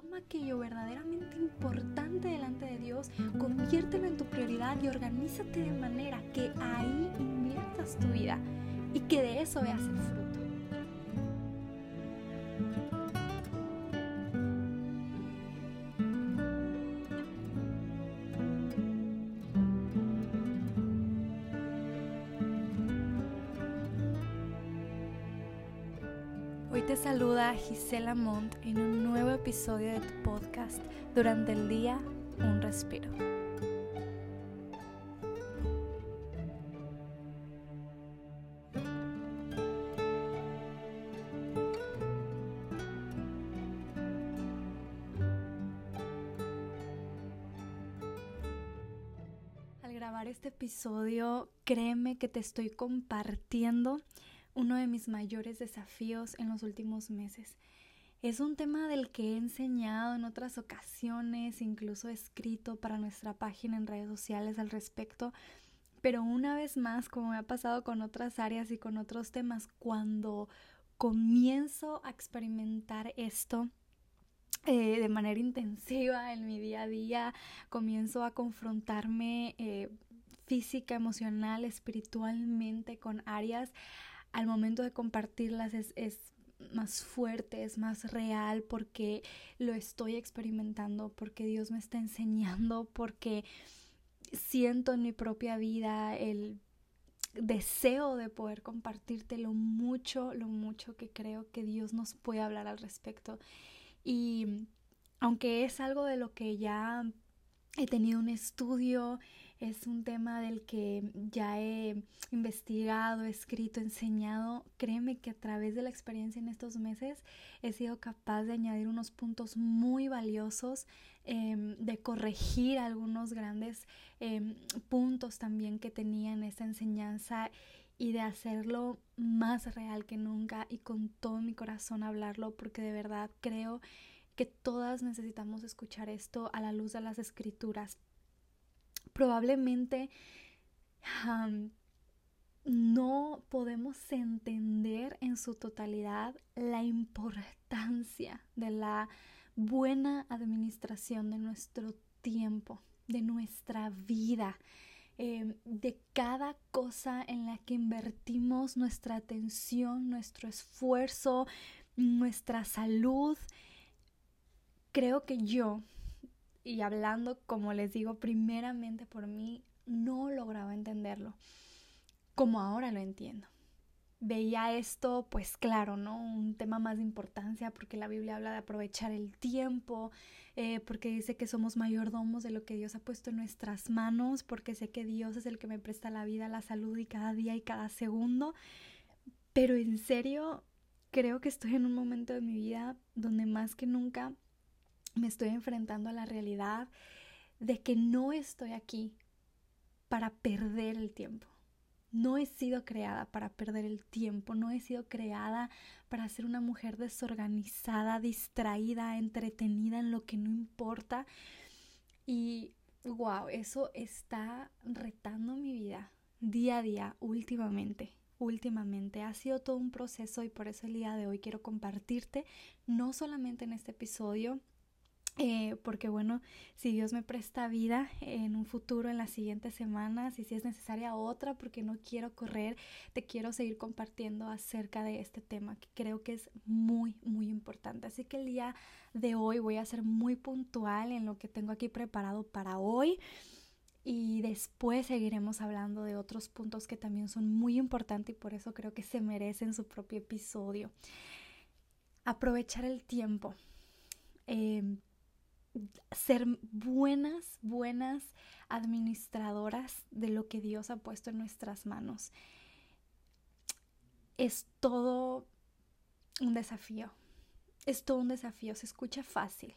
toma aquello verdaderamente importante delante de Dios, conviértelo en tu prioridad y organízate de manera que ahí inviertas tu vida y que de eso veas el fruto. Hoy te saluda Gisela Montt en un episodio de tu podcast Durante el día, un respiro. Al grabar este episodio, créeme que te estoy compartiendo uno de mis mayores desafíos en los últimos meses. Es un tema del que he enseñado en otras ocasiones, incluso he escrito para nuestra página en redes sociales al respecto, pero una vez más, como me ha pasado con otras áreas y con otros temas, cuando comienzo a experimentar esto, eh, de manera intensiva en mi día a día, comienzo a confrontarme eh, física, emocional, espiritualmente con áreas al momento de compartirlas es, es más fuerte, es más real porque lo estoy experimentando, porque Dios me está enseñando, porque siento en mi propia vida el deseo de poder compartirte lo mucho, lo mucho que creo que Dios nos puede hablar al respecto. Y aunque es algo de lo que ya he tenido un estudio, es un tema del que ya he investigado, escrito, enseñado. Créeme que a través de la experiencia en estos meses he sido capaz de añadir unos puntos muy valiosos, em, de corregir algunos grandes em, puntos también que tenía en esta enseñanza y de hacerlo más real que nunca y con todo mi corazón hablarlo porque de verdad creo que todas necesitamos escuchar esto a la luz de las escrituras probablemente no podemos entender en su totalidad la importancia de la buena administración de nuestro tiempo, de nuestra vida, em, de cada cosa en la que invertimos nuestra atención, nuestro esfuerzo, nuestra salud. Creo que yo y hablando, como les digo, primeramente por mí, no lograba entenderlo como ahora lo entiendo. Veía esto, pues claro, ¿no? Un tema más de importancia porque la Biblia habla de aprovechar el tiempo, eh, porque dice que somos mayordomos de lo que Dios ha puesto en nuestras manos, porque sé que Dios es el que me presta la vida, la salud y cada día y cada segundo. Pero en serio, creo que estoy en un momento de mi vida donde más que nunca me estoy enfrentando a la realidad de que no estoy aquí para perder el tiempo. No he sido creada para perder el tiempo, no he sido creada para ser una mujer desorganizada, distraída, entretenida en lo que no importa. Y wow, eso está retando mi vida día a día últimamente. Últimamente ha sido todo un proceso y por eso el día de hoy quiero compartirte, no solamente en este episodio, eh, porque bueno, si Dios me presta vida en un futuro, en las siguientes semanas, y si es necesaria otra, porque no quiero correr, te quiero seguir compartiendo acerca de este tema que creo que es muy, muy importante. Así que el día de hoy voy a ser muy puntual en lo que tengo aquí preparado para hoy. Y después seguiremos hablando de otros puntos que también son muy importantes y por eso creo que se merecen su propio episodio. Aprovechar el tiempo. Eh, ser buenas, buenas administradoras de lo que Dios ha puesto en nuestras manos. Es todo un desafío. Es todo un desafío. Se escucha fácil.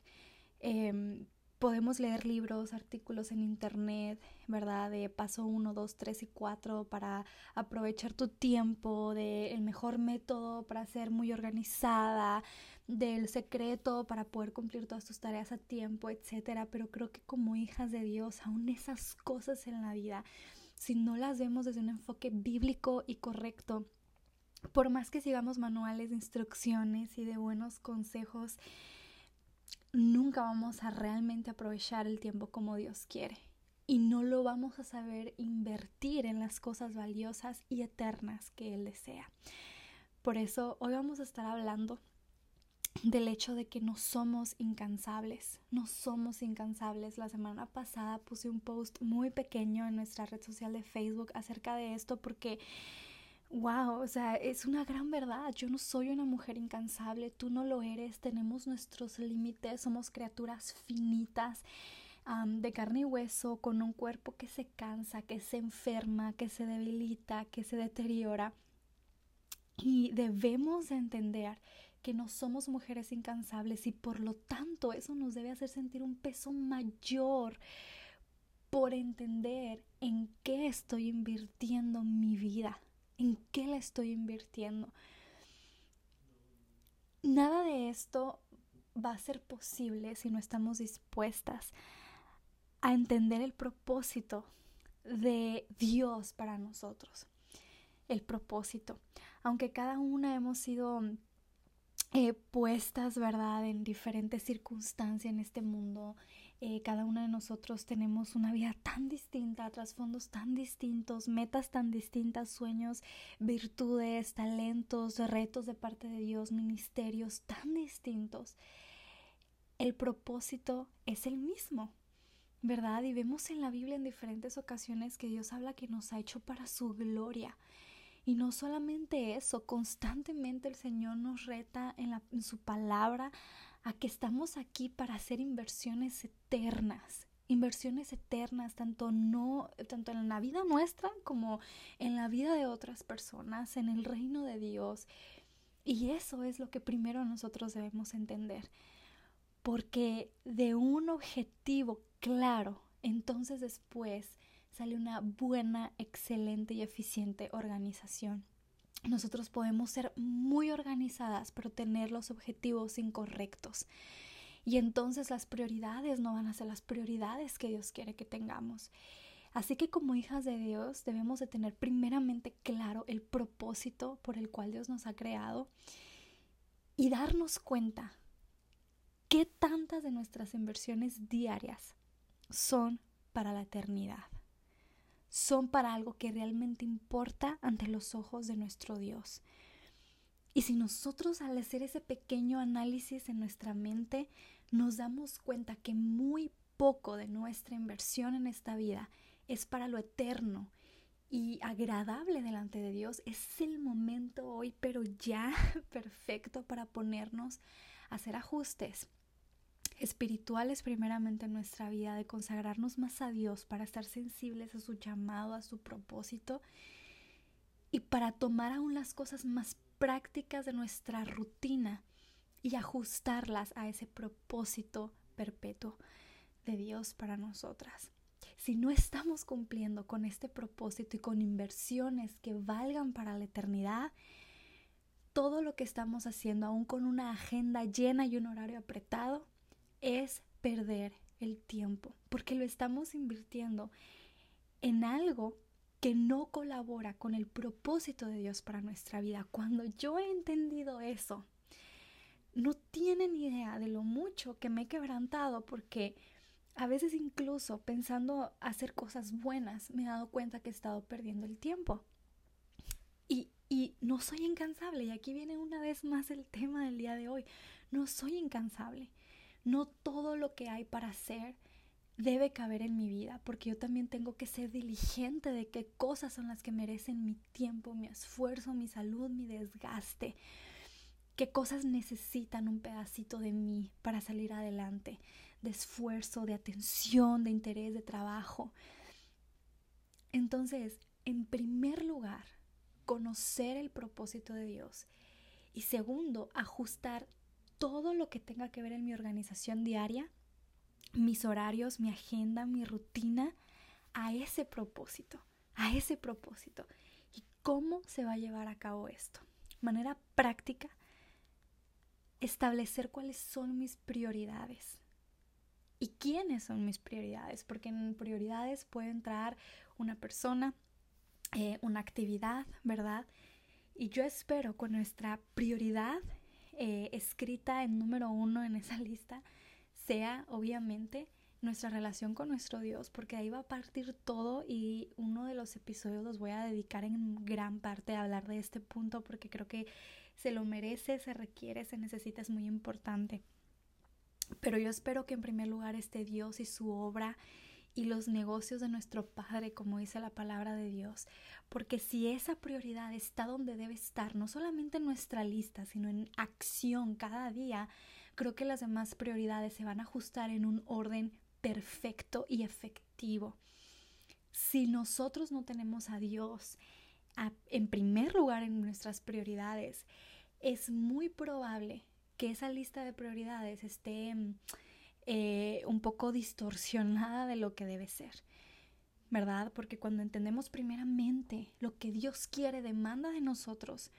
Em, podemos leer libros, artículos en internet, ¿verdad? De paso 1, 2, 3 y 4 para aprovechar tu tiempo, de el mejor método para ser muy organizada, del secreto para poder cumplir todas tus tareas a tiempo, etcétera. Pero creo que como hijas de Dios, aún esas cosas en la vida, si no las vemos desde un enfoque bíblico y correcto, por más que sigamos manuales de instrucciones y de buenos consejos, nunca vamos a realmente aprovechar el tiempo como Dios quiere y no lo vamos a saber invertir en las cosas valiosas y eternas que Él desea. Por eso hoy vamos a estar hablando del hecho de que no somos incansables, no somos incansables. La semana pasada puse un post muy pequeño en nuestra red social de Facebook acerca de esto porque, wow, o sea, es una gran verdad. Yo no soy una mujer incansable, tú no lo eres, tenemos nuestros límites, somos criaturas finitas. de carne y hueso, con un cuerpo que se cansa, que se enferma, que se debilita, que se deteriora. Y debemos entender que no somos mujeres incansables y por lo tanto eso nos debe hacer sentir un peso mayor por entender en qué estoy invirtiendo mi vida, en qué la estoy invirtiendo. Nada de esto va a ser posible si no estamos dispuestas a entender el propósito de Dios para nosotros. El propósito. Aunque cada una hemos sido eh, puestas, ¿verdad?, en diferentes circunstancias en este mundo. Eh, cada una de nosotros tenemos una vida tan distinta, trasfondos tan distintos, metas tan distintas, sueños, virtudes, talentos, retos de parte de Dios, ministerios tan distintos. El propósito es el mismo, ¿verdad? Y vemos en la Biblia en diferentes ocasiones que Dios habla que nos ha hecho para su gloria. Y no solamente eso, constantemente el Señor nos reta en su palabra a que estamos aquí para hacer inversiones eternas, inversiones eternas, tanto no, tanto en la vida nuestra como en la vida de otras personas, en el reino de Dios. Y eso es lo que primero nosotros debemos entender. Porque de un objetivo claro, entonces después sale una buena, excelente y eficiente organización. Nosotros podemos ser muy organizadas, pero tener los objetivos incorrectos. Y entonces las prioridades no van a ser las prioridades que Dios quiere que tengamos. Así que como hijas de Dios debemos de tener primeramente claro el propósito por el cual Dios nos ha creado y darnos cuenta qué tantas de nuestras inversiones diarias son para la eternidad son para algo que realmente importa ante los ojos de nuestro Dios. Y si nosotros al hacer ese pequeño análisis en nuestra mente nos damos cuenta que muy poco de nuestra inversión en esta vida es para lo eterno y agradable delante de Dios, es el momento hoy, pero ya perfecto para ponernos a hacer ajustes espirituales primeramente en nuestra vida, de consagrarnos más a Dios para estar sensibles a su llamado, a su propósito y para tomar aún las cosas más prácticas de nuestra rutina y ajustarlas a ese propósito perpetuo de Dios para nosotras. Si no estamos cumpliendo con este propósito y con inversiones que valgan para la eternidad, todo lo que estamos haciendo, aún con una agenda llena y un horario apretado, es perder el tiempo, porque lo estamos invirtiendo en algo que no colabora con el propósito de Dios para nuestra vida. Cuando yo he entendido eso, no tienen idea de lo mucho que me he quebrantado porque a veces incluso pensando hacer cosas buenas me he dado cuenta que he estado perdiendo el tiempo. Y, y no soy incansable. Y aquí viene una vez más el tema del día de hoy. No soy incansable. No todo lo que hay para hacer debe caber en mi vida, porque yo también tengo que ser diligente de qué cosas son las que merecen mi tiempo, mi esfuerzo, mi salud, mi desgaste, qué cosas necesitan un pedacito de mí para salir adelante, de esfuerzo, de atención, de interés, de trabajo. Entonces, en primer lugar, conocer el propósito de Dios y segundo, ajustar todo lo que tenga que ver en mi organización diaria, mis horarios, mi agenda, mi rutina, a ese propósito, a ese propósito. ¿Y cómo se va a llevar a cabo esto? Manera práctica, establecer cuáles son mis prioridades. ¿Y quiénes son mis prioridades? Porque en prioridades puede entrar una persona, eh, una actividad, ¿verdad? Y yo espero con nuestra prioridad eh, escrita en número uno en esa lista, sea obviamente nuestra relación con nuestro Dios, porque ahí va a partir todo y uno de los episodios los voy a dedicar en gran parte a hablar de este punto porque creo que se lo merece, se requiere, se necesita, es muy importante. Pero yo espero que en primer lugar esté Dios y su obra y los negocios de nuestro Padre, como dice la palabra de Dios. Porque si esa prioridad está donde debe estar, no solamente en nuestra lista, sino en acción cada día, creo que las demás prioridades se van a ajustar en un orden perfecto y efectivo. Si nosotros no tenemos a Dios en primer lugar en nuestras prioridades, es muy probable que esa lista de prioridades esté eh, un poco distorsionada de lo que debe ser. ¿Verdad? Porque cuando entendemos primeramente lo que Dios quiere, demanda de nosotros,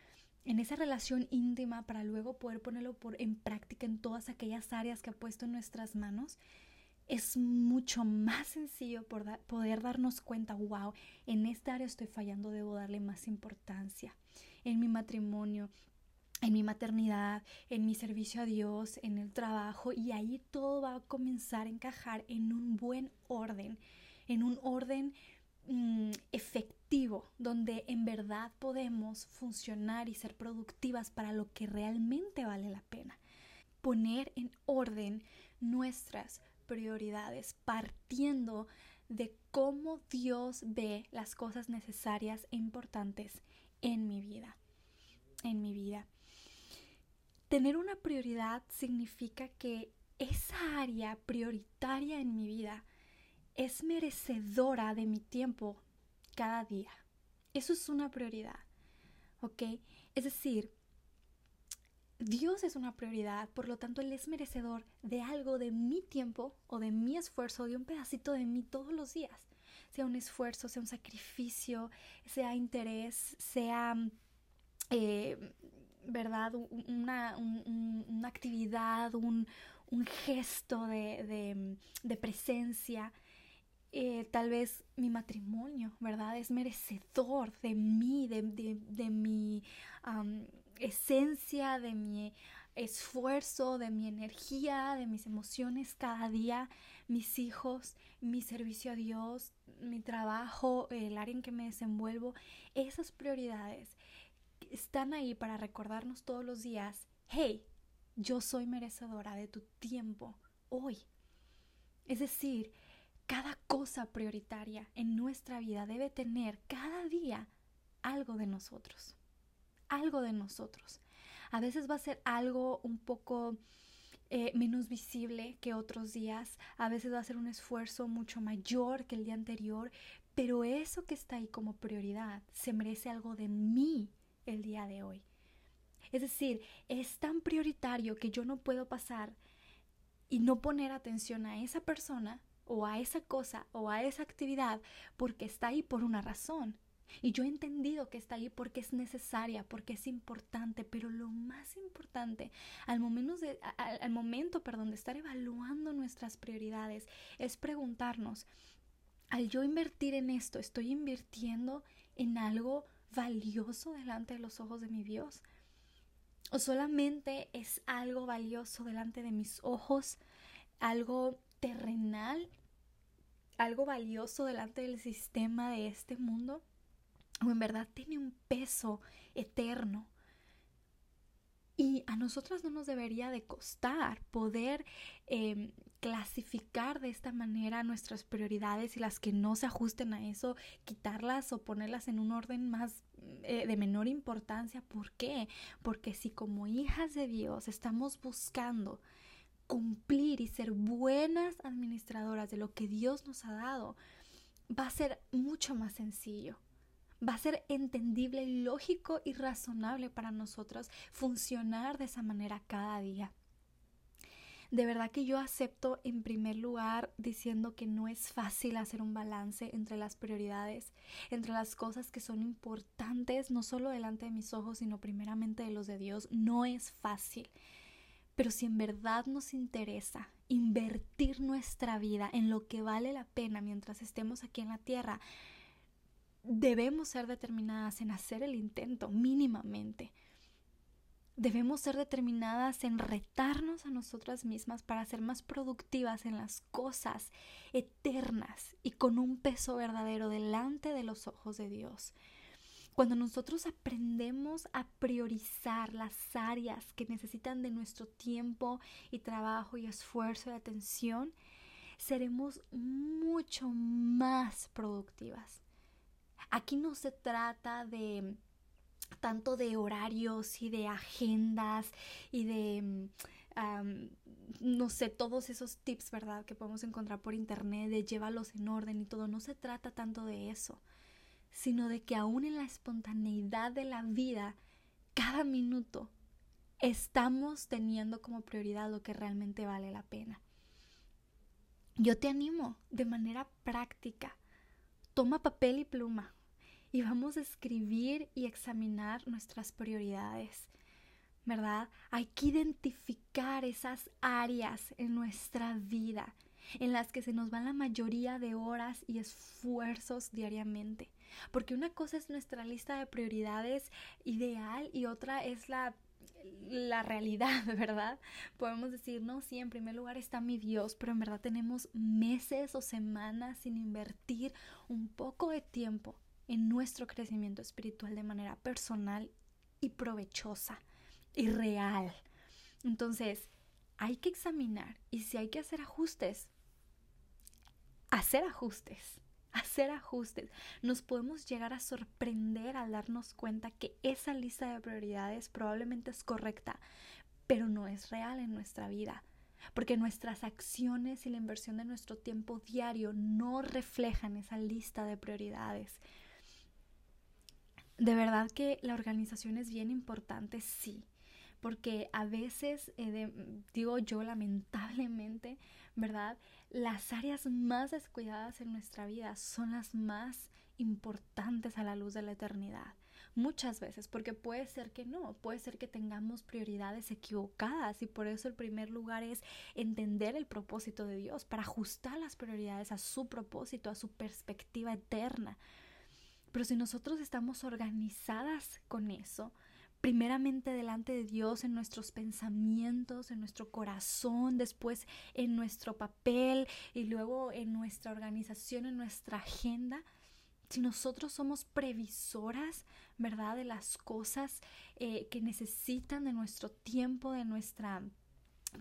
en esa relación íntima para luego poder ponerlo por, en práctica en todas aquellas áreas que ha puesto en nuestras manos, es mucho más sencillo poder darnos cuenta, wow, en esta área estoy fallando, debo darle más importancia. En mi matrimonio, en mi maternidad, en mi servicio a Dios, en el trabajo, y ahí todo va a comenzar a encajar en un buen orden, en un orden mm, efectivo, donde en verdad podemos funcionar y ser productivas para lo que realmente vale la pena. Poner en orden nuestras prioridades, partiendo de cómo Dios ve las cosas necesarias e importantes en mi vida. En mi vida. Tener una prioridad significa que esa área prioritaria en mi vida es merecedora de mi tiempo cada día. Eso es una prioridad. ¿Ok? Es decir, Dios es una prioridad, por lo tanto Él es merecedor de algo de mi tiempo o de mi esfuerzo, de un pedacito de mí todos los días. Sea un esfuerzo, sea un sacrificio, sea interés, sea, eh, ¿verdad? Una, una actividad, un, gesto de, presencia. Eh, tal vez mi matrimonio, ¿verdad? Es merecedor de mí, de, de mi esencia, de mi esfuerzo, de mi energía, de mis emociones cada día, mis hijos, mi servicio a Dios, mi trabajo, el área en que me desenvuelvo, esas prioridades están ahí para recordarnos todos los días, hey, yo soy merecedora de tu tiempo hoy. Es decir, cada cosa prioritaria en nuestra vida debe tener cada día algo de nosotros algo de nosotros. A veces va a ser algo un poco eh, menos visible que otros días, a veces va a ser un esfuerzo mucho mayor que el día anterior, pero eso que está ahí como prioridad se merece algo de mí el día de hoy. Es decir, es tan prioritario que yo no puedo pasar y no poner atención a esa persona o a esa cosa o a esa actividad porque está ahí por una razón. Y yo he entendido que está ahí porque es necesaria, porque es importante, pero lo más importante al momento de, al, momento perdón, de estar evaluando nuestras prioridades es preguntarnos, al yo invertir en esto, ¿estoy invirtiendo en algo valioso delante de los ojos de mi Dios? ¿O solamente es algo valioso delante de mis ojos, algo terrenal, algo valioso delante del sistema de este mundo? o en verdad tiene un peso eterno. Y a nosotras no nos debería de costar poder em, clasificar de esta manera nuestras prioridades y las que no se ajusten a eso, quitarlas o ponerlas en un orden más eh, de menor importancia. ¿Por qué? Porque si como hijas de Dios estamos buscando cumplir y ser buenas administradoras de lo que Dios nos ha dado, va a ser mucho más sencillo va a ser entendible, lógico y razonable para nosotros funcionar de esa manera cada día. De verdad que yo acepto en primer lugar diciendo que no es fácil hacer un balance entre las prioridades, entre las cosas que son importantes, no solo delante de mis ojos, sino primeramente de los de Dios. No es fácil. Pero si en verdad nos interesa invertir nuestra vida en lo que vale la pena mientras estemos aquí en la tierra, debemos ser determinadas en hacer el intento mínimamente. Debemos ser determinadas en retarnos a nosotras mismas para ser más productivas en las cosas eternas y con un peso verdadero delante de los ojos de Dios. Cuando nosotros aprendemos a priorizar las áreas que necesitan de nuestro tiempo y trabajo y esfuerzo y atención, seremos mucho más productivas. Aquí no se trata de tanto de horarios y de agendas y de, no sé, todos esos tips, ¿verdad? Que podemos encontrar por internet, de llévalos en orden y todo. No se trata tanto de eso sino de que aún en la espontaneidad de la vida, cada minuto estamos teniendo como prioridad lo que realmente vale la pena. Yo te animo de manera práctica. Toma papel y pluma y vamos a escribir y examinar nuestras prioridades. ¿Verdad? Hay que identificar esas áreas en nuestra vida en las que se nos van la mayoría de horas y esfuerzos diariamente. Porque una cosa es nuestra lista de prioridades ideal y otra es la la realidad, ¿verdad? Podemos decir, no, sí, en primer lugar está mi Dios, pero en verdad tenemos meses o semanas sin invertir un poco de tiempo en nuestro crecimiento espiritual de manera personal y provechosa y real. Entonces, hay que examinar y si hay que hacer ajustes, hacer ajustes hacer ajustes. Nos podemos llegar a sorprender al darnos cuenta que esa lista de prioridades probablemente es correcta, pero no es real en nuestra vida. Porque nuestras acciones y la inversión de nuestro tiempo diario no reflejan esa lista de prioridades. De verdad que la organización es bien importante, sí, porque a veces, eh, digo yo lamentablemente, ¿verdad? Las áreas más descuidadas en nuestra vida son las más importantes a la luz de la eternidad. Muchas veces, porque puede ser que no, puede ser que tengamos prioridades equivocadas y por eso el primer lugar es entender el propósito de Dios para ajustar las prioridades a su propósito, a su perspectiva eterna. Pero si nosotros estamos organizadas con eso, primeramente delante de Dios en nuestros pensamientos, en nuestro corazón, después en nuestro papel y luego en nuestra organización, en nuestra agenda. Si nosotros somos previsoras, ¿verdad? De las cosas eh, que necesitan de nuestro tiempo, de nuestra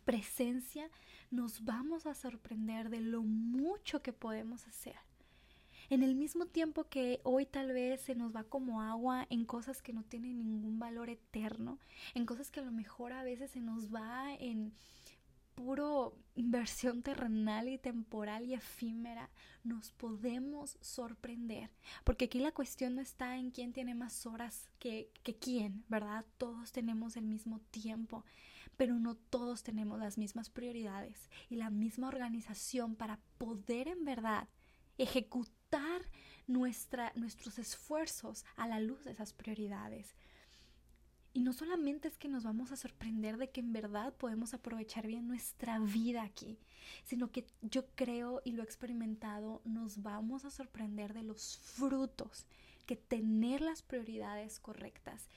presencia, nos vamos a sorprender de lo mucho que podemos hacer en el mismo tiempo que hoy tal vez se nos va como agua en cosas que no tienen ningún valor eterno, en cosas que a lo mejor a veces se nos va en puro inversión terrenal y temporal y efímera, nos podemos sorprender. Porque aquí la cuestión no está en quién tiene más horas que, que quién, ¿verdad? Todos tenemos el mismo tiempo, pero no todos tenemos las mismas prioridades y la misma organización para poder en verdad ejecutar nuestros esfuerzos a la luz de esas prioridades. Y no solamente es que nos vamos a sorprender de que en verdad podemos aprovechar bien nuestra vida aquí, sino que yo creo y lo he experimentado, nos vamos a sorprender de los frutos que tener las prioridades correctas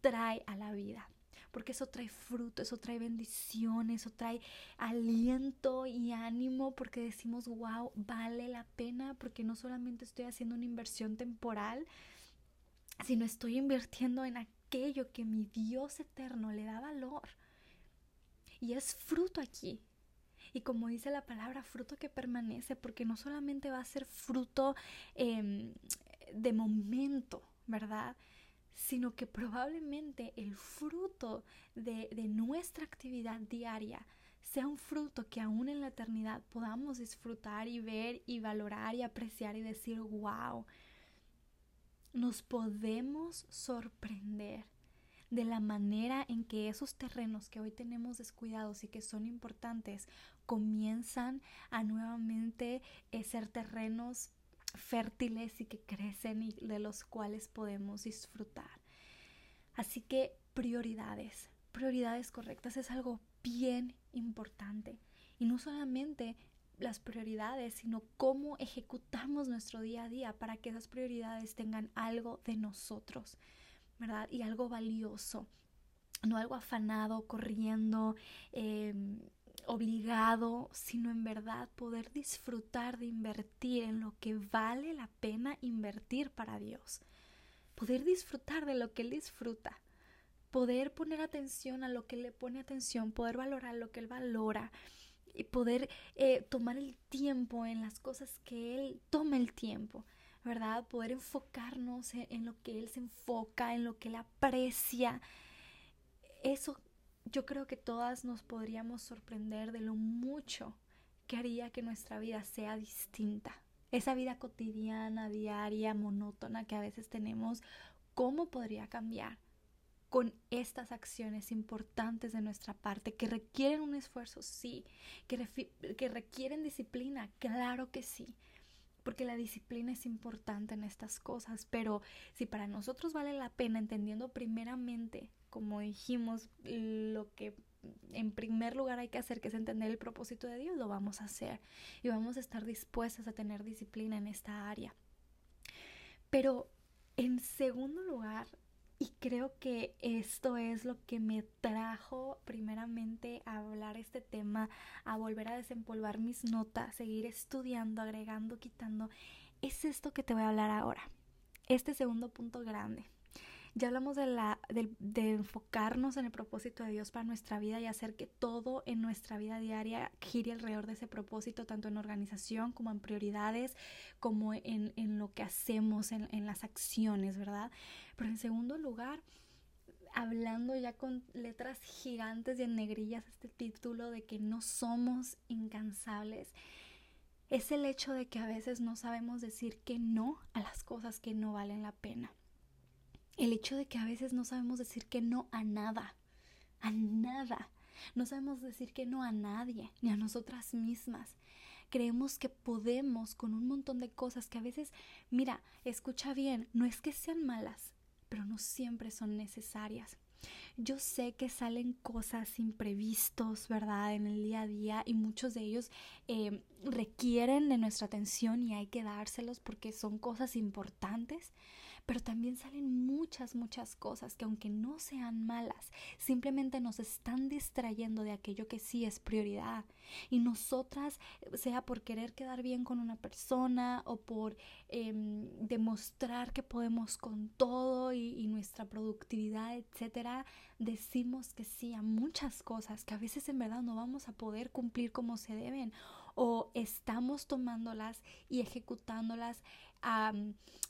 trae a la vida porque eso trae fruto, eso trae bendición, eso trae aliento y ánimo, porque decimos, wow, vale la pena, porque no solamente estoy haciendo una inversión temporal, sino estoy invirtiendo en aquello que mi Dios eterno le da valor. Y es fruto aquí. Y como dice la palabra, fruto que permanece, porque no solamente va a ser fruto em, de momento, ¿verdad? Sino que probablemente el fruto de, nuestra actividad diaria sea un fruto que aún en la eternidad podamos disfrutar y ver y valorar y apreciar y decir, wow, nos podemos sorprender de la manera en que esos terrenos que hoy tenemos descuidados y que son importantes comienzan a nuevamente eh, ser terrenos fértiles y que crecen y de los cuales podemos disfrutar. Así que prioridades, prioridades correctas es algo bien importante. Y no solamente las prioridades, sino cómo ejecutamos nuestro día a día para que esas prioridades tengan algo de nosotros, ¿verdad? Y algo valioso. no algo afanado, corriendo, em, obligado, sino en verdad poder disfrutar de invertir en lo que vale la pena invertir para Dios. Poder disfrutar de lo que Él disfruta. Poder poner atención a lo que le pone atención, poder valorar lo que Él valora y poder eh, tomar el tiempo en las cosas que Él toma el tiempo. ¿verdad? Poder enfocarnos en, lo que Él se enfoca, en lo que Él aprecia. Eso yo creo que todas nos podríamos sorprender de lo mucho que haría que nuestra vida sea distinta. Esa vida cotidiana, diaria, monótona que a veces tenemos, ¿cómo podría cambiar? con estas acciones importantes de nuestra parte que requieren un esfuerzo, sí, que, que requieren disciplina, claro que sí, porque la disciplina es importante en estas cosas, pero si para nosotros vale la pena, entendiendo primeramente, como dijimos, lo que en primer lugar hay que hacer, que es entender el propósito de Dios, lo vamos a hacer y vamos a estar dispuestas a tener disciplina en esta área. Pero en segundo lugar, y creo que esto es lo que me trajo primeramente a hablar este tema, a volver a desempolvar mis notas, seguir estudiando, agregando, quitando. Es esto que te voy a hablar ahora. Este segundo punto grande. Ya hablamos de, la, enfocarnos en el propósito de Dios para nuestra vida y hacer que todo en nuestra vida diaria gire alrededor de ese propósito, tanto en organización como en prioridades, como en, lo que hacemos, en las acciones, ¿verdad? Pero en segundo lugar, hablando ya con letras gigantes y en negrillas este título de que no somos incansables, es el hecho de que a veces no sabemos decir que no a las cosas que no valen la pena. El hecho de que a veces no sabemos decir que no a nada, a nada. No sabemos decir que no a nadie, ni a nosotras mismas. Creemos que podemos con un montón de cosas que a veces, mira, escucha bien, no es que sean malas, pero no siempre son necesarias. Yo sé que salen cosas imprevistos, ¿verdad? En el día a día y muchos de ellos eh, requieren de nuestra atención y hay que dárselos porque son cosas importantes, pero también salen muchas, muchas cosas que aunque no sean malas, simplemente nos están distrayendo de aquello que sí es prioridad. Y nosotras, sea por querer quedar bien con una persona o por em, demostrar que podemos con todo y, nuestra productividad, etcétera, decimos que sí a muchas cosas que a veces en verdad no vamos a poder cumplir como se deben o estamos tomándolas y ejecutándolas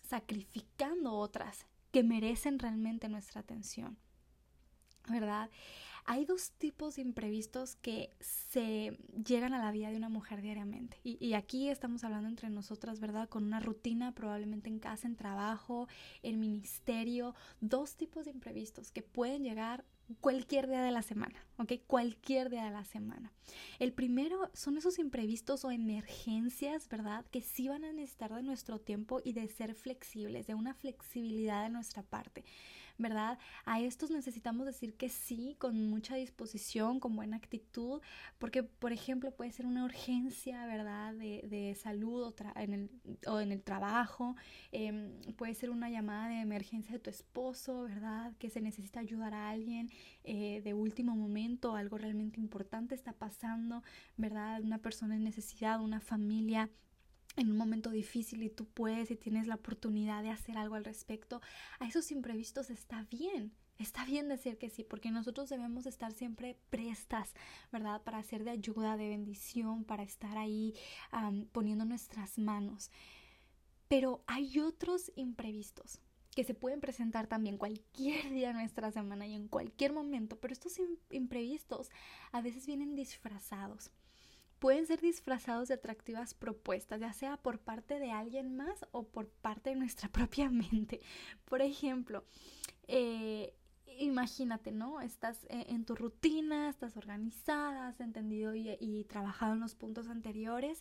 sacrificando otras que merecen realmente nuestra atención. ¿Verdad? Hay dos tipos de imprevistos que se llegan a la vida de una mujer diariamente. Y, aquí estamos hablando entre nosotras, ¿verdad? Con una rutina, probablemente en casa, en trabajo, en ministerio. Dos tipos de imprevistos que pueden llegar cualquier día de la semana, ¿ok? Cualquier día de la semana. El primero son esos imprevistos o emergencias, ¿verdad? Que sí van a necesitar de nuestro tiempo y de ser flexibles, de una flexibilidad de nuestra parte. ¿Verdad? A estos necesitamos decir que sí, con mucha disposición, con buena actitud, porque, por ejemplo, puede ser una urgencia, ¿verdad? De, de salud o, en el, o en el trabajo, em, puede ser una llamada de emergencia de tu esposo, ¿verdad? Que se necesita ayudar a alguien eh, de último momento, algo realmente importante está pasando, ¿verdad? Una persona en necesidad, una familia en un momento difícil y tú puedes y tienes la oportunidad de hacer algo al respecto, a esos imprevistos está bien. Está bien decir que sí, porque nosotros debemos estar siempre prestas, ¿verdad? Para ser de ayuda, de bendición, para estar ahí poniendo nuestras manos. Pero hay otros imprevistos que se pueden presentar también cualquier día de nuestra semana y en cualquier momento, pero estos imprevistos a veces vienen disfrazados pueden ser disfrazados de atractivas propuestas, ya sea por parte de alguien más o por parte de nuestra propia mente. Por ejemplo, eh, imagínate, ¿no? Estás e, en tu rutina, estás organizada, has entendido y, y trabajado en los puntos anteriores,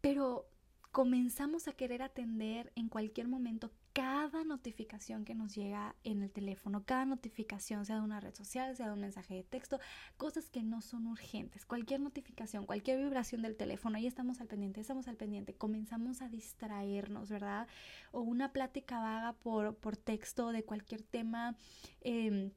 pero comenzamos a querer atender en cualquier momento cada notificación que nos llega en el teléfono, cada notificación, sea de una red social, sea de un mensaje de texto, cosas que no son urgentes, cualquier notificación, cualquier vibración del teléfono, ahí estamos al pendiente, estamos al pendiente, comenzamos a distraernos, ¿verdad? O una plática vaga por, por texto de cualquier tema. Eh,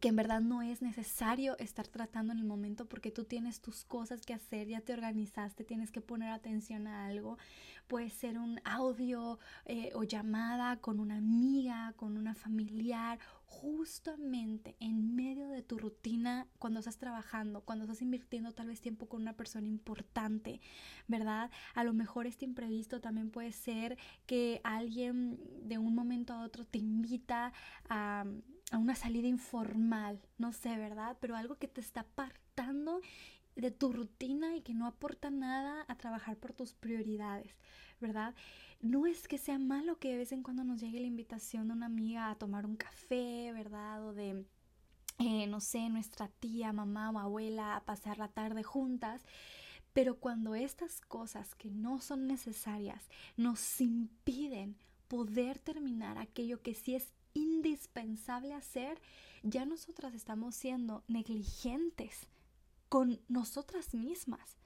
que en verdad no es necesario estar tratando en el momento porque tú tienes tus cosas que hacer, ya te organizaste, tienes que poner atención a algo. Puede ser un audio eh, o llamada con una amiga, con una familiar, justamente en medio de tu rutina cuando estás trabajando, cuando estás invirtiendo tal vez tiempo con una persona importante, ¿verdad? A lo mejor este imprevisto también puede ser que alguien de un momento a otro te invita a a una salida informal, no sé, ¿verdad? Pero algo que te está apartando de tu rutina y que no aporta nada a trabajar por tus prioridades, ¿verdad? No es que sea malo que de vez en cuando nos llegue la invitación de una amiga a tomar un café, ¿verdad? O de, eh, no sé, nuestra tía, mamá o abuela a pasar la tarde juntas. Pero cuando estas cosas que no son necesarias nos impiden poder terminar aquello que sí es indispensable hacer, ya nosotras estamos siendo negligentes con nosotras mismas.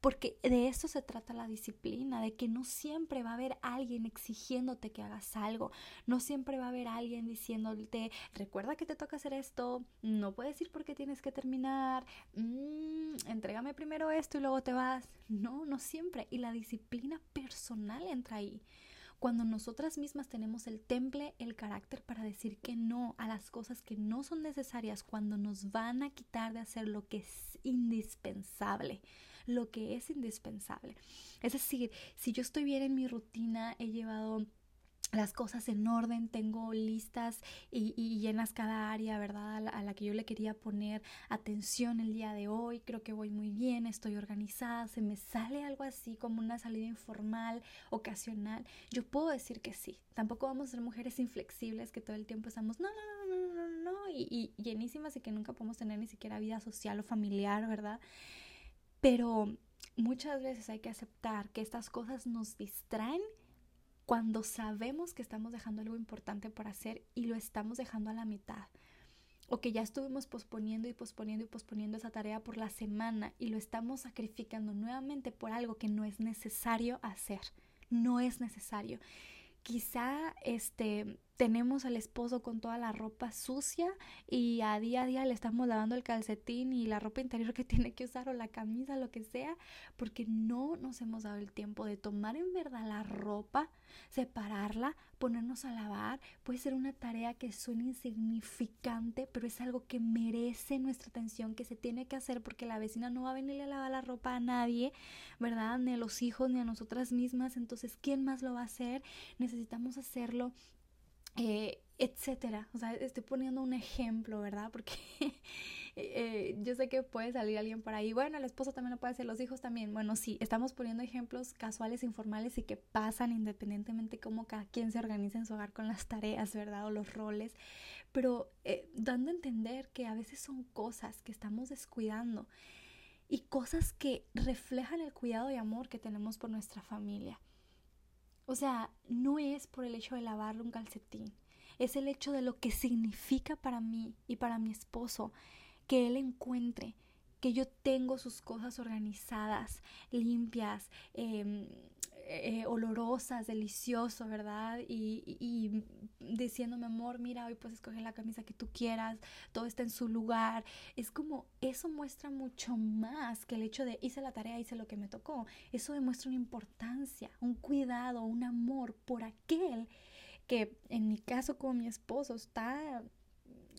Porque de eso se trata la disciplina, de que no siempre va a haber alguien exigiéndote que hagas algo, no siempre va a haber alguien diciéndote, recuerda que te toca hacer esto, no puedes ir porque tienes que terminar, mmm, entrégame primero esto y luego te vas. No, no siempre. Y la disciplina personal entra ahí cuando nosotras mismas tenemos el temple, el carácter para decir que no a las cosas que no son necesarias, cuando nos van a quitar de hacer lo que es indispensable, lo que es indispensable. Es decir, si yo estoy bien en mi rutina, he llevado las cosas en orden, tengo listas y, llenas cada área, ¿verdad? A la, que yo le quería poner atención el día de hoy, creo que voy muy bien, estoy organizada, se me sale algo así como una salida informal, ocasional, yo puedo decir que sí, tampoco vamos a ser mujeres inflexibles que todo el tiempo estamos, no, no, no, no, no, no, y, y llenísimas y que nunca podemos tener ni siquiera vida social o familiar, ¿verdad? Pero muchas veces hay que aceptar que estas cosas nos distraen cuando sabemos que estamos dejando algo importante por hacer y lo estamos dejando a la mitad. O que ya estuvimos posponiendo y posponiendo y posponiendo esa tarea por la semana y lo estamos sacrificando nuevamente por algo que no es necesario hacer. No es necesario. Quizá este tenemos al esposo con toda la ropa sucia y a día a día le estamos lavando el calcetín y la ropa interior que tiene que usar o la camisa, lo que sea, porque no nos hemos dado el tiempo de tomar en verdad la ropa, separarla, ponernos a lavar. Puede ser una tarea que suena insignificante, pero es algo que merece nuestra atención, que se tiene que hacer porque la vecina no va a venirle a lavar la ropa a nadie, ¿verdad? Ni a los hijos, ni a nosotras mismas. Entonces, ¿quién más lo va a hacer? Necesitamos hacerlo eh, etcétera. O sea, estoy poniendo un ejemplo, ¿verdad? Porque eh, yo sé que puede salir alguien por ahí, bueno, el esposo también lo puede hacer, los hijos también. Bueno, sí, estamos poniendo ejemplos casuales, informales y que pasan independientemente cómo cada quien se organiza en su hogar con las tareas, ¿verdad? O los roles. Pero eh, dando a entender que a veces son cosas que estamos descuidando y cosas que reflejan el cuidado y amor que tenemos por nuestra familia. O sea, no es por el hecho de lavarle un calcetín, es el hecho de lo que significa para mí y para mi esposo que él encuentre que yo tengo sus cosas organizadas, limpias, eh, eh, olorosas, delicioso, ¿verdad? Y, y, diciéndome, amor, mira, hoy puedes escoger la camisa que tú quieras, todo está en su lugar. Es como, eso muestra mucho más que el hecho de hice la tarea, hice lo que me tocó. Eso demuestra una importancia, un cuidado, un amor por aquel que en mi caso con mi esposo está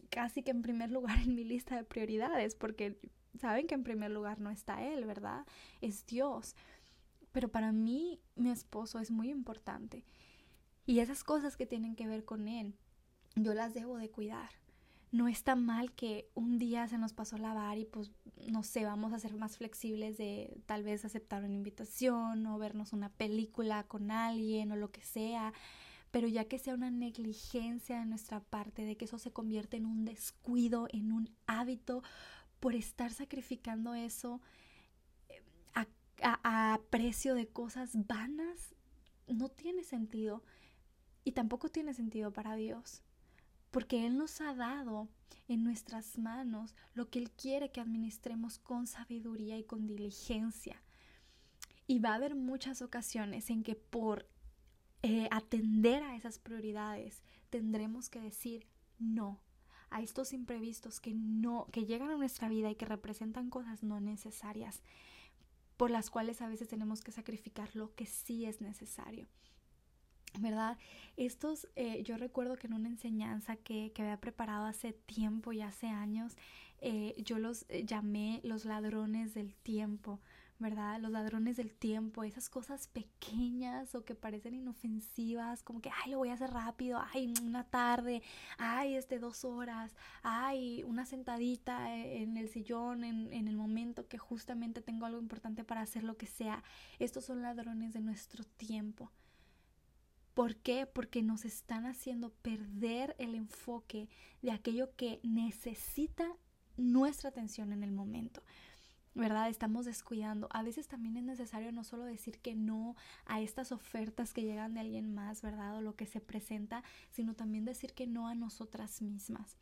casi que en primer lugar en mi lista de prioridades, porque saben que en primer lugar no está Él, ¿verdad? Es Dios. Pero para mí, mi esposo es muy importante. Y esas cosas que tienen que ver con él, yo las debo de cuidar. No está mal que un día se nos pasó lavar y pues no sé, vamos a ser más flexibles de tal vez aceptar una invitación o vernos una película con alguien o lo que sea, pero ya que sea una negligencia de nuestra parte, de que eso se convierte en un descuido, en un hábito, por estar sacrificando eso, a, precio de cosas vanas no tiene sentido y tampoco tiene sentido para Dios porque Él nos ha dado en nuestras manos lo que Él quiere que administremos con sabiduría y con diligencia. Y va a haber muchas ocasiones en que por eh, atender a esas prioridades tendremos que decir no a estos imprevistos que no, que llegan a nuestra vida y que representan cosas no necesarias, por las cuales a veces tenemos que sacrificar lo que sí es necesario. ¿verdad? Estos, eh, yo recuerdo que en una enseñanza que, que, había preparado hace tiempo y hace años, eh, yo los eh, llamé los ladrones del tiempo, ¿verdad? Los ladrones del tiempo, esas cosas pequeñas o que parecen inofensivas, como que, ay, lo voy a hacer rápido, ay, una tarde, ay, este, dos horas, ay, una sentadita en el sillón, en, en el momento que justamente tengo algo importante para hacer lo que sea. Estos son ladrones de nuestro tiempo. ¿Por qué? Porque nos están haciendo perder el enfoque de aquello que necesita nuestra atención en el momento. ¿Verdad? Estamos descuidando. A veces también es necesario no solo decir que no a estas ofertas que llegan de alguien más, ¿verdad? O lo que se presenta, sino también decir que no a nosotras mismas.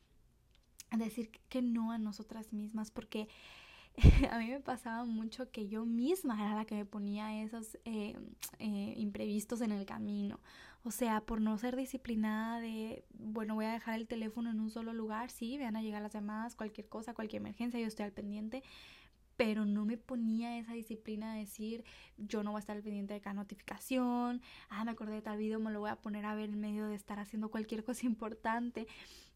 Decir que no a nosotras mismas, porque a mí me pasaba mucho que yo misma era la que me ponía esos eh, eh, imprevistos en el camino. O sea, por no ser disciplinada de, bueno, voy a dejar el teléfono en un solo lugar, sí, van a llegar las llamadas, cualquier cosa, cualquier emergencia, yo estoy al pendiente, pero no me ponía esa disciplina de decir, yo no voy a estar al pendiente de cada notificación, ah, me acordé de tal video, me lo voy a poner a ver en medio de estar haciendo cualquier cosa importante.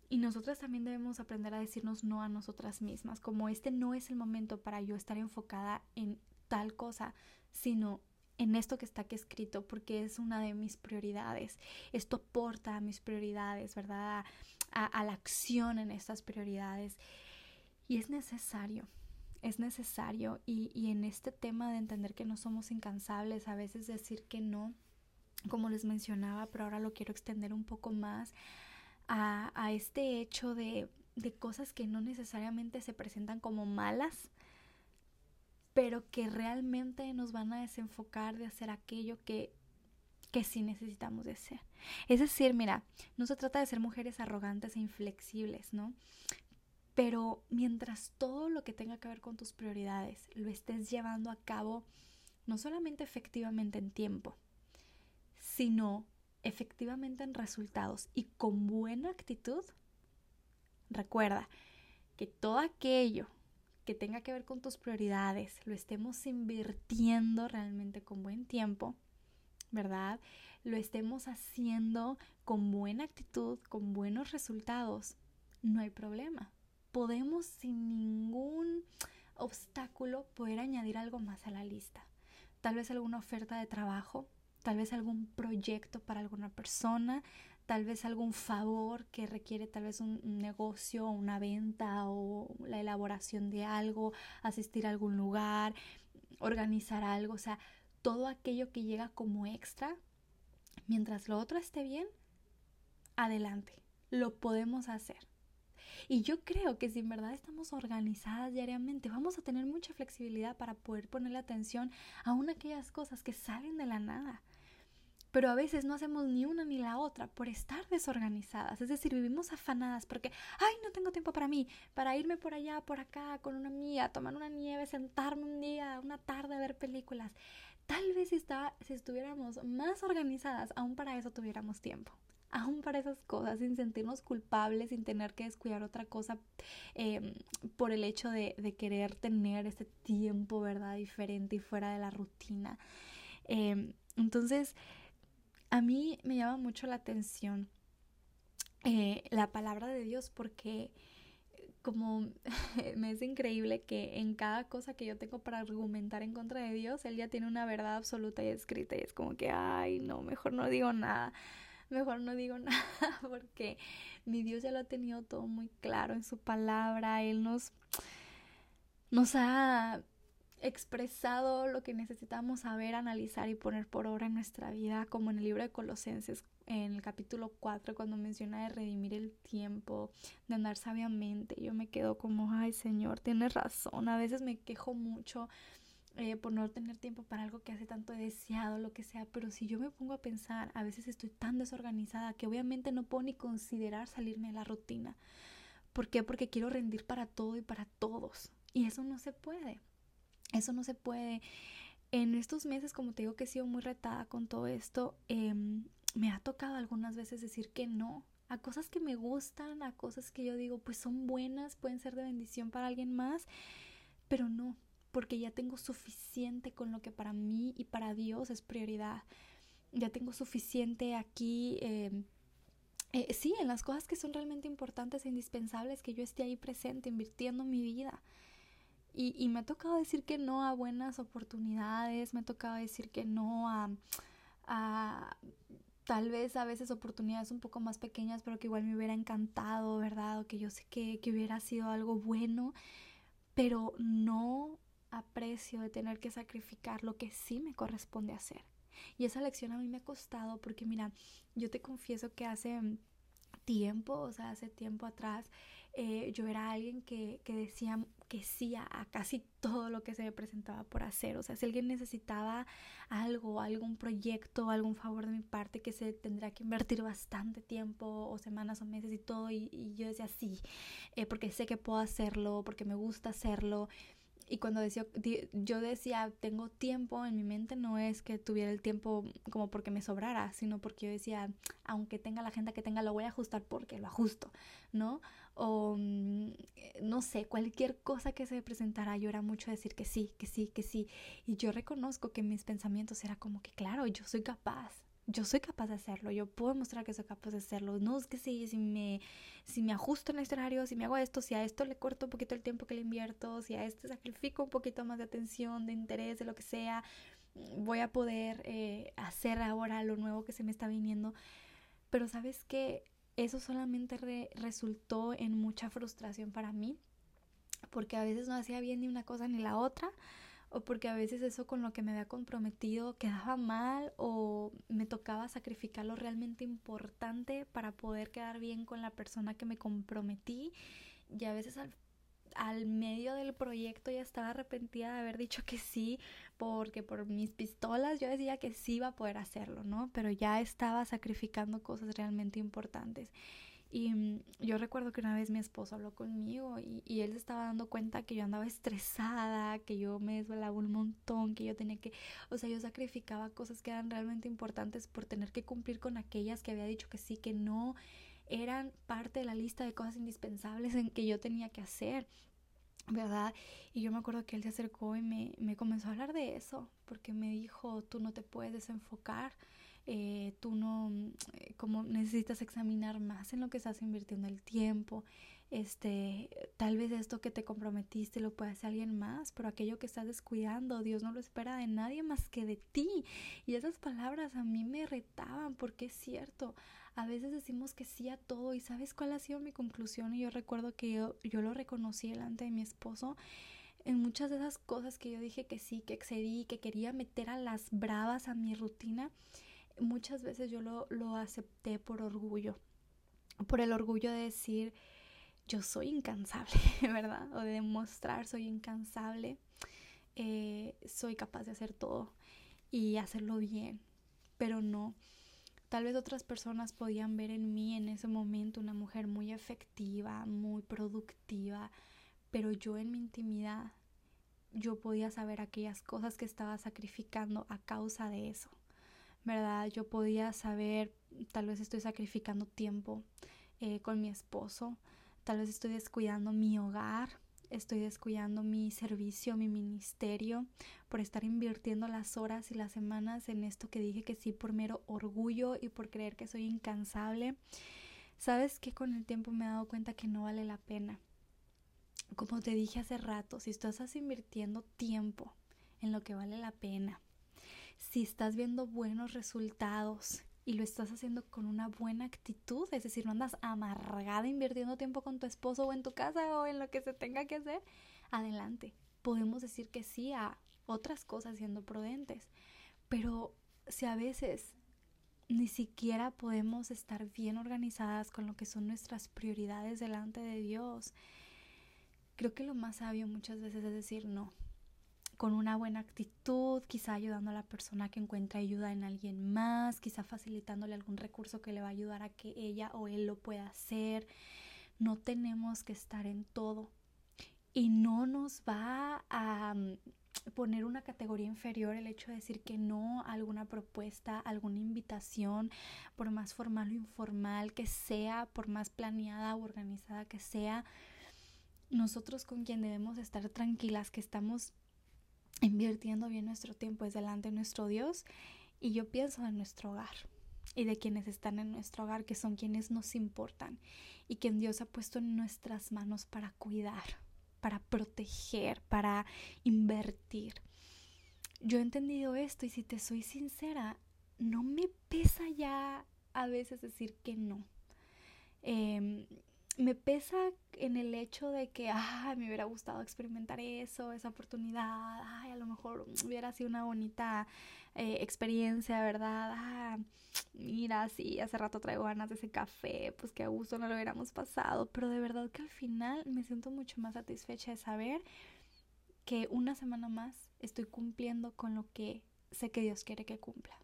Y nosotras también debemos aprender a decirnos no a nosotras mismas, como este no es el momento para yo estar enfocada en tal cosa, sino en esto que está aquí escrito, porque es una de mis prioridades. Esto aporta a mis prioridades, ¿verdad? A, a la acción en estas prioridades. Y es necesario, es necesario y, y, en este tema de entender que no somos incansables, a veces decir que no, como les mencionaba, pero ahora lo quiero extender un poco más a, a este hecho de, de cosas que no necesariamente se presentan como malas, pero que realmente nos van a desenfocar de hacer aquello que que sí necesitamos de. Es decir, mira, no se trata de ser mujeres arrogantes e inflexibles, ¿no? Pero mientras todo lo que tenga que ver con tus prioridades lo estés llevando a cabo, no solamente efectivamente en tiempo, sino efectivamente en resultados y con buena actitud, recuerda que todo aquello que tenga que ver con tus prioridades lo estemos invirtiendo realmente con buen tiempo, ¿verdad? Lo estemos haciendo con buena actitud, con buenos resultados, no hay problema podemos sin ningún obstáculo poder añadir algo más a la lista. Tal vez alguna oferta de trabajo, tal vez algún proyecto para alguna persona, tal vez algún favor que requiere tal vez un negocio, una venta o la elaboración de algo, asistir a algún lugar, organizar algo, o sea, todo aquello que llega como extra, mientras lo otro esté bien, adelante, lo podemos hacer. Y yo creo que si en verdad estamos organizadas diariamente, vamos a tener mucha flexibilidad para poder ponerle atención a una aquellas cosas que salen de la nada. Pero a veces no hacemos ni una ni la otra por estar desorganizadas. Es decir, vivimos afanadas porque, ay, no tengo tiempo para mí, para irme por allá, por acá, con una amiga, tomar una nieve, sentarme un día, una tarde a ver películas. Tal vez si, si estuviéramos más organizadas, aún para eso tuviéramos tiempo aún para esas cosas, sin sentirnos culpables, sin tener que descuidar otra cosa em, por el hecho de, querer tener ese tiempo, ¿verdad? Diferente y fuera de la rutina. Em, entonces, a mí me llama mucho la atención eh, la palabra de Dios porque como me es increíble que en cada cosa que yo tengo para argumentar en contra de Dios, Él ya tiene una verdad absoluta y escrita y es como que, ay, no, mejor no digo nada mejor no digo nada porque mi Dios ya lo ha tenido todo muy claro en su palabra. Él nos, nos ha expresado lo que necesitamos saber, analizar y poner por obra en nuestra vida, como en el libro de Colosenses, en el capítulo 4, cuando menciona de redimir el tiempo, de andar sabiamente. Yo me quedo como, ay Señor, tienes razón. A veces me quejo mucho eh, por no tener tiempo para algo que hace tanto he deseado, lo que sea, pero si yo me pongo a pensar, a veces estoy tan desorganizada que obviamente no puedo ni considerar salirme de la rutina. ¿Por qué? Porque quiero rendir para todo y para todos. Y eso no se puede. Eso no se puede. En estos meses, como te digo que he sido muy retada con todo esto, em, me ha tocado algunas veces decir que no a cosas que me gustan, a cosas que yo digo, pues son buenas, pueden ser de bendición para alguien más, pero no, porque ya tengo suficiente con lo que para mí y para Dios es prioridad. Ya tengo suficiente aquí. Em, eh, sí, en las cosas que son realmente importantes e indispensables, que yo esté ahí presente, invirtiendo mi vida. Y, y, me ha tocado decir que no a buenas oportunidades, me ha tocado decir que no a, a tal vez a veces oportunidades un poco más pequeñas, pero que igual me hubiera encantado, ¿verdad? O que yo sé que, que hubiera sido algo bueno, pero no a precio de tener que sacrificar lo que sí me corresponde hacer. Y esa lección a mí me ha costado porque mira, yo te confieso que hace tiempo, o sea, hace tiempo atrás, eh, yo era alguien que, que decía que sí a, casi todo lo que se me presentaba por hacer. O sea, si alguien necesitaba algo, algún proyecto, algún favor de mi parte que se tendría que invertir bastante tiempo o semanas o meses y todo, y, yo decía sí, eh, porque sé que puedo hacerlo, porque me gusta hacerlo. Y cuando decía, yo decía, tengo tiempo en mi mente, no es que tuviera el tiempo como porque me sobrara, sino porque yo decía, aunque tenga la agenda que tenga, lo voy a ajustar porque lo ajusto, ¿no? O mm, no sé, cualquier cosa que se presentara, yo era mucho decir que sí, que sí, que sí. Y yo reconozco que mis pensamientos era como que, claro, yo soy capaz, yo soy capaz de hacerlo, yo puedo mostrar que soy capaz de hacerlo. No es que sí, si me, si me ajusto en este horario, si me hago esto, si a esto le corto un poquito el tiempo que le invierto, si a este sacrifico un poquito más de atención, de interés, de lo que sea, voy a poder eh, hacer ahora lo nuevo que se me está viniendo. Pero sabes que eso solamente resultó en mucha frustración para mí, porque a veces no hacía bien ni una cosa ni la otra o porque a veces eso con lo que me había comprometido quedaba mal o me tocaba sacrificar lo realmente importante para poder quedar bien con la persona que me comprometí y a veces al, al medio del proyecto ya estaba arrepentida de haber dicho que sí porque por mis pistolas yo decía que sí iba a poder hacerlo, ¿no? Pero ya estaba sacrificando cosas realmente importantes. Y mm, yo recuerdo que una vez mi esposo habló conmigo y, él se estaba dando cuenta que yo andaba estresada, que yo me desvelaba un montón, que yo tenía que, o sea, yo sacrificaba cosas que eran realmente importantes por tener que cumplir con aquellas que había dicho que sí, que no eran parte de la lista de cosas indispensables en que yo tenía que hacer. ¿verdad? Y yo me acuerdo que él se acercó y me, me comenzó a hablar de eso, porque me dijo, tú no te puedes desenfocar eh, tú no, eh, como necesitas examinar más en lo que estás invirtiendo el tiempo, este, tal vez esto que te comprometiste lo puede hacer alguien más, pero aquello que estás descuidando, Dios no lo espera de nadie más que de ti. Y esas palabras a mí me retaban porque es cierto, a veces decimos que sí a todo y sabes cuál ha sido mi conclusión y yo recuerdo que yo, yo lo reconocí delante de mi esposo en muchas de esas cosas que yo dije que sí, que excedí, que quería meter a las bravas a mi rutina muchas veces yo lo, acepté por orgullo, por el orgullo de decir yo soy incansable, ¿verdad? O de demostrar soy incansable, eh, soy capaz de hacer todo y hacerlo bien, pero no. Tal vez otras personas podían ver en mí en ese momento una mujer muy efectiva, muy productiva, pero yo en mi intimidad yo podía saber aquellas cosas que estaba sacrificando a causa de eso. ¿Verdad? Yo podía saber, tal vez estoy sacrificando tiempo eh, con mi esposo, tal vez estoy descuidando mi hogar, estoy descuidando mi servicio, mi ministerio, por estar invirtiendo las horas y las semanas en esto que dije que sí por mero orgullo y por creer que soy incansable. Sabes que con el tiempo me he dado cuenta que no vale la pena. Como te dije hace rato, si tú estás invirtiendo tiempo en lo que vale la pena, si estás viendo buenos resultados y lo estás haciendo con una buena actitud, es decir, no andas amargada invirtiendo tiempo con tu esposo o en tu casa o en lo que se tenga que hacer, adelante. Podemos decir que sí a otras cosas siendo prudentes, pero si a veces ni siquiera podemos estar bien organizadas con lo que son nuestras prioridades delante de Dios, creo que lo más sabio muchas veces es decir no con una buena actitud, quizá ayudando a la persona que encuentra ayuda en alguien más, quizá facilitándole algún recurso que le va a ayudar a que ella o él lo pueda hacer. No tenemos que estar en todo y no nos va a, poner una categoría inferior el hecho de decir que no a alguna propuesta, alguna invitación, por más formal o informal que sea, por más planeada o organizada que sea, nosotros con quien debemos estar tranquilas que estamos invirtiendo bien nuestro tiempo es delante de nuestro Dios y yo pienso en nuestro hogar y de quienes están en nuestro hogar, que son quienes nos importan y quien Dios ha puesto en nuestras manos para cuidar, para proteger, para invertir. Yo he entendido esto y si te soy sincera, no me pesa ya a veces decir que no. Em, me pesa en el hecho de que, ay, me hubiera gustado experimentar eso, esa oportunidad, ay, a lo mejor hubiera sido una bonita eh, experiencia, ¿verdad? Ah, mira, sí, hace rato traigo ganas de ese café, pues que a gusto no lo hubiéramos pasado, pero de verdad que al final me siento mucho más satisfecha de saber que una semana más estoy cumpliendo con lo que sé que Dios quiere que cumpla.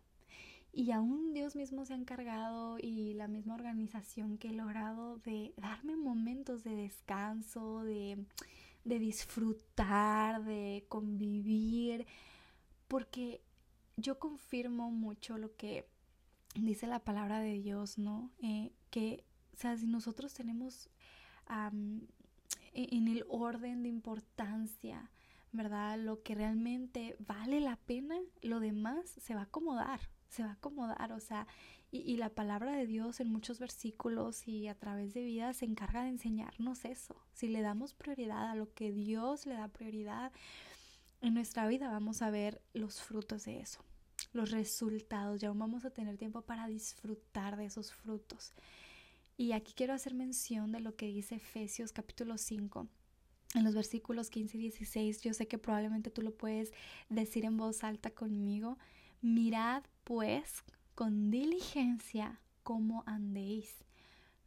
Y aún Dios mismo se ha encargado y la misma organización que he logrado de darme momentos de descanso, de, de disfrutar, de convivir, porque yo confirmo mucho lo que dice la palabra de Dios, ¿no? Eh, que, o sea, si nosotros tenemos e-, en el orden de importancia, ¿verdad? Lo que realmente vale la pena, lo demás se va a acomodar, se va a acomodar, o sea, y, la palabra de Dios en muchos versículos y a través de vida se encarga de enseñarnos eso. Si le damos prioridad a lo que Dios le da prioridad en nuestra vida, vamos a ver los frutos de eso, los resultados, ya vamos a tener tiempo para disfrutar de esos frutos. Y aquí quiero hacer mención de lo que dice Efesios capítulo 5 en los versículos 15 y 16, yo sé que probablemente tú lo puedes decir en voz alta conmigo. Mirad pues con diligencia cómo andéis,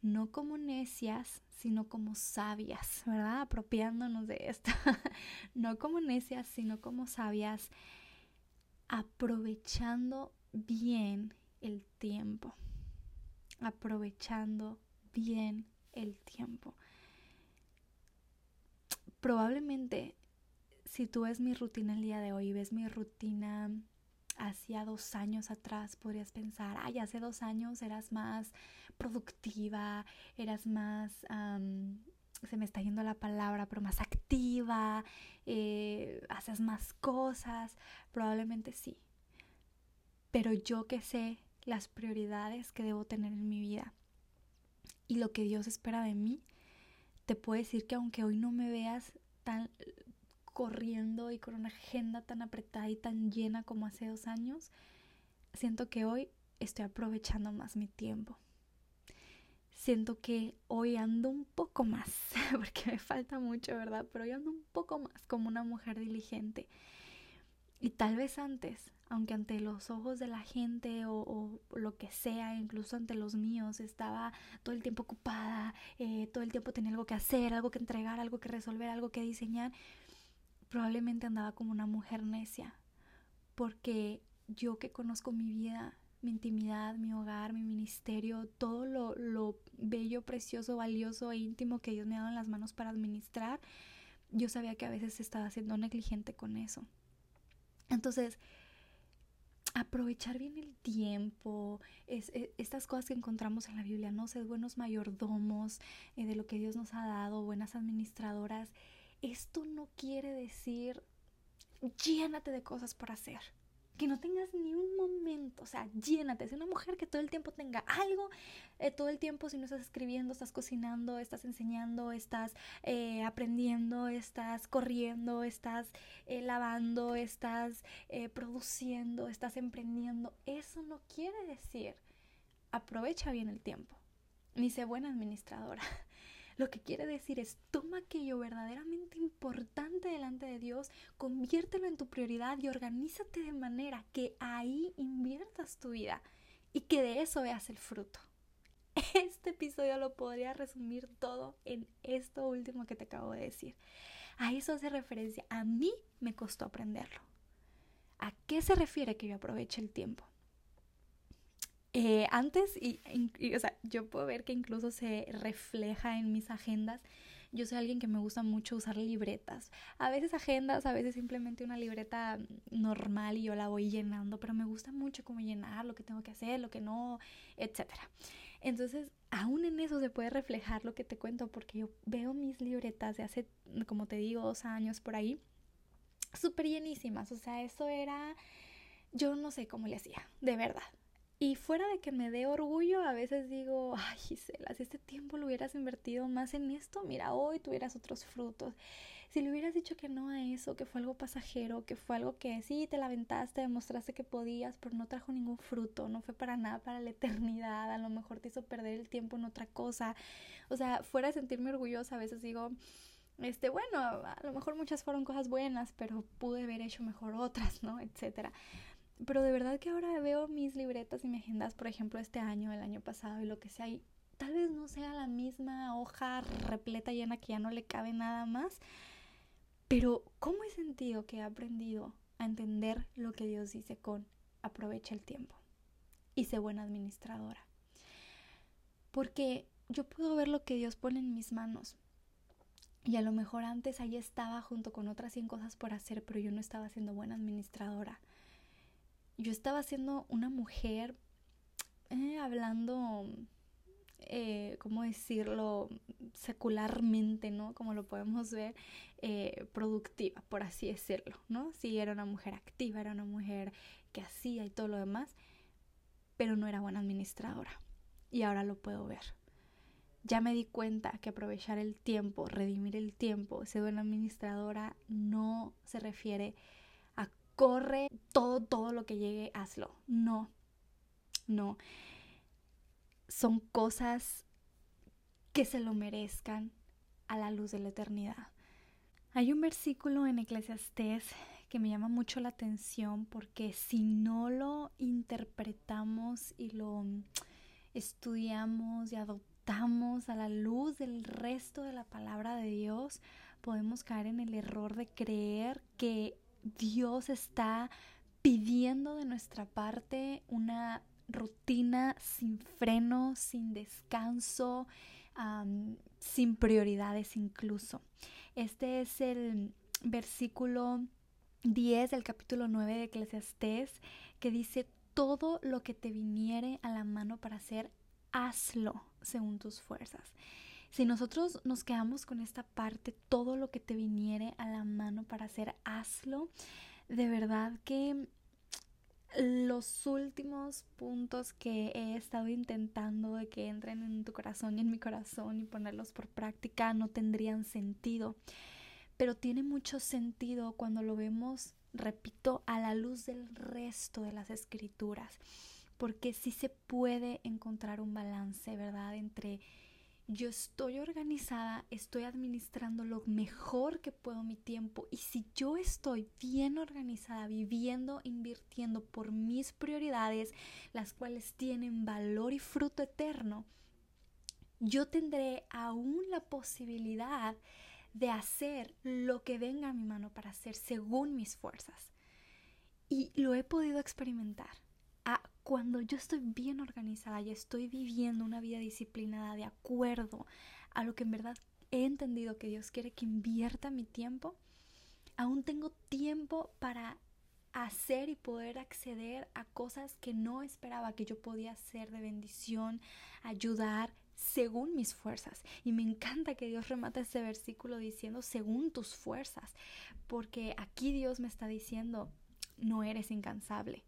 no como necias, sino como sabias, ¿verdad? Apropiándonos de esto. no como necias, sino como sabias, aprovechando bien el tiempo. Aprovechando bien el tiempo probablemente si tú ves mi rutina el día de hoy, ves mi rutina hacia dos años atrás, podrías pensar, ay, hace dos años eras más productiva, eras más, se me está yendo la palabra, pero más activa, eh, haces más cosas, probablemente sí. Pero yo que sé las prioridades que debo tener en mi vida y lo que Dios espera de mí, te puedo decir que aunque hoy no me veas tan corriendo y con una agenda tan apretada y tan llena como hace dos años, siento que hoy estoy aprovechando más mi tiempo. Siento que hoy ando un poco más, porque me falta mucho, ¿verdad? Pero hoy ando un poco más como una mujer diligente. Y tal vez antes aunque ante los ojos de la gente o, lo que sea, incluso ante los míos, estaba todo el tiempo ocupada, eh, todo el tiempo tenía algo que hacer, algo que entregar, algo que resolver, algo que diseñar, probablemente andaba como una mujer necia, porque yo que conozco mi vida, mi intimidad, mi hogar, mi ministerio, todo lo, lo bello, precioso, valioso e íntimo que Dios me ha dado en las manos para administrar, yo sabía que a veces estaba siendo negligente con eso. Entonces, aprovechar bien el tiempo, es, e, estas cosas que encontramos en la Biblia, no ser buenos mayordomos eh, de lo que Dios nos ha dado, buenas administradoras, esto no quiere decir llénate de cosas por hacer. Que no tengas ni un momento, o sea, llénate, es una mujer que todo el tiempo tenga algo, eh, todo el tiempo si no estás escribiendo, estás cocinando, estás enseñando, estás eh, aprendiendo, estás corriendo, estás eh, lavando, estás produciendo, estás emprendiendo, eso no quiere decir aprovecha bien el tiempo, ni sé buena administradora. Lo que quiere decir es, toma aquello verdaderamente importante delante de Dios, conviértelo en tu prioridad y organízate de manera que ahí inviertas tu vida y que de eso veas el fruto. Este episodio lo podría resumir todo en esto último que te acabo de decir. A eso hace referencia. A mí me costó aprenderlo. ¿A qué se refiere que yo aproveche el tiempo? Eh, antes, y, o sea, yo puedo ver que incluso se refleja en mis agendas, Yo soy alguien que me gusta mucho usar libretas. A veces agendas, a veces simplemente una libreta normal y yo la voy llenando, pero me gusta mucho como llenar lo que tengo que hacer, lo que no, etcétera. Entonces, aún en eso se puede reflejar lo que te cuento, porque yo veo mis libretas de hace, como te digo, dos años por ahí, súper llenísimas. O sea, eso era, yo no sé cómo le hacía, de verdad. Y fuera de que me dé orgullo, a veces digo, ay Gisela, si este tiempo lo hubieras invertido más en esto, mira, hoy tuvieras otros frutos. Si le hubieras dicho que no a eso, que fue algo pasajero, que fue algo que sí, te lamentaste, demostraste que podías, pero no trajo ningún fruto, no fue para nada, para la eternidad, a lo mejor te hizo perder el tiempo en otra cosa. O sea, fuera de sentirme orgullosa, a veces digo, este, bueno, a lo mejor muchas fueron cosas buenas, pero pude haber hecho mejor otras, ¿no? Etcétera. Pero de verdad que ahora veo mis libretas y mis agendas, por ejemplo, este año, el año pasado y lo que sea, y tal vez no sea la misma hoja repleta llena que ya no le cabe nada más, pero ¿cómo he sentido que he aprendido a entender lo que Dios dice con aprovecha el tiempo y sé buena administradora? Porque yo puedo ver lo que Dios pone en mis manos. Y a lo mejor antes ahí estaba junto con otras 100 cosas por hacer, pero yo no estaba siendo buena administradora yo estaba siendo una mujer eh, hablando, eh, ¿cómo decirlo? secularmente, ¿no? Como lo podemos ver, eh, productiva, por así decirlo, ¿no? Sí, era una mujer activa, era una mujer que hacía y todo lo demás, pero no era buena administradora. Y ahora lo puedo ver. Ya me di cuenta que aprovechar el tiempo, redimir el tiempo, ser buena administradora, no se refiere corre todo, todo lo que llegue, hazlo. No, no. Son cosas que se lo merezcan a la luz de la eternidad. Hay un versículo en Eclesiastés que me llama mucho la atención porque si no lo interpretamos y lo estudiamos y adoptamos a la luz del resto de la palabra de Dios, podemos caer en el error de creer que Dios está pidiendo de nuestra parte una rutina sin freno, sin descanso, sin prioridades incluso. Este es el versículo 10 del capítulo 9 de Eclesiastés que dice, todo lo que te viniere a la mano para hacer, hazlo según tus fuerzas. Si nosotros nos quedamos con esta parte, todo lo que te viniere a la mano para hacer, hazlo. De verdad que los últimos puntos que he estado intentando de que entren en tu corazón y en mi corazón y ponerlos por práctica no tendrían sentido. Pero tiene mucho sentido cuando lo vemos, repito, a la luz del resto de las escrituras. Porque sí se puede encontrar un balance, ¿verdad? Entre yo estoy organizada, estoy administrando lo mejor que puedo mi tiempo y si yo estoy bien organizada, viviendo, invirtiendo por mis prioridades, las cuales tienen valor y fruto eterno, yo tendré aún la posibilidad de hacer lo que venga a mi mano para hacer según mis fuerzas. Y lo he podido experimentar cuando yo estoy bien organizada y estoy viviendo una vida disciplinada de acuerdo a lo que en verdad he entendido que Dios quiere que invierta mi tiempo, aún tengo tiempo para hacer y poder acceder a cosas que no esperaba que yo podía hacer de bendición, ayudar según mis fuerzas. Y me encanta que Dios remata este versículo diciendo según tus fuerzas, porque aquí Dios me está diciendo, no eres incansable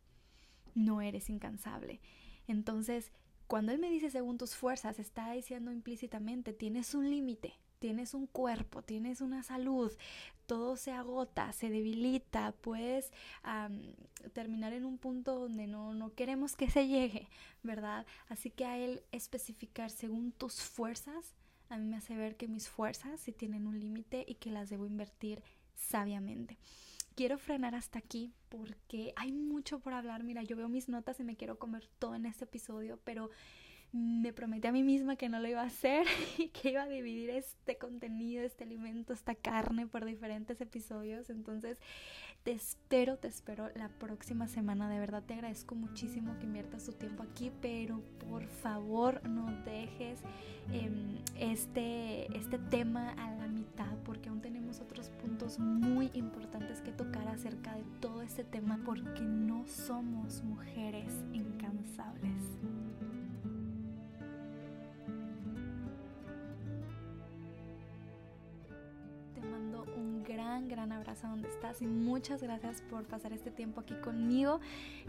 no eres incansable. Entonces, cuando Él me dice según tus fuerzas, está diciendo implícitamente, tienes un límite, tienes un cuerpo, tienes una salud, todo se agota, se debilita, puedes terminar en un punto donde no, no queremos que se llegue, ¿verdad? Así que a Él especificar según tus fuerzas, a mí me hace ver que mis fuerzas sí tienen un límite y que las debo invertir sabiamente quiero frenar hasta aquí porque hay mucho por hablar. Mira, yo veo mis notas y me quiero comer todo en este episodio, pero me prometí a mí misma que no lo iba a hacer y que iba a dividir este contenido, este alimento, esta carne por diferentes episodios. Entonces, te espero, te espero la próxima semana. De verdad te agradezco muchísimo que inviertas tu tiempo aquí, pero por favor no dejes em, este, este tema a la mitad porque aún tenemos otros puntos muy importantes que tocar acerca de todo este tema porque no somos mujeres incansables. Gran abrazo donde estás y muchas gracias por pasar este tiempo aquí conmigo,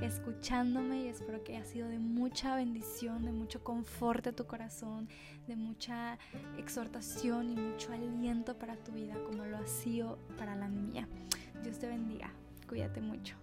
escuchándome y espero que haya sido de mucha bendición, de mucho confort a tu corazón, de mucha exhortación y mucho aliento para tu vida como lo ha sido para la mía. Dios te bendiga, cuídate mucho.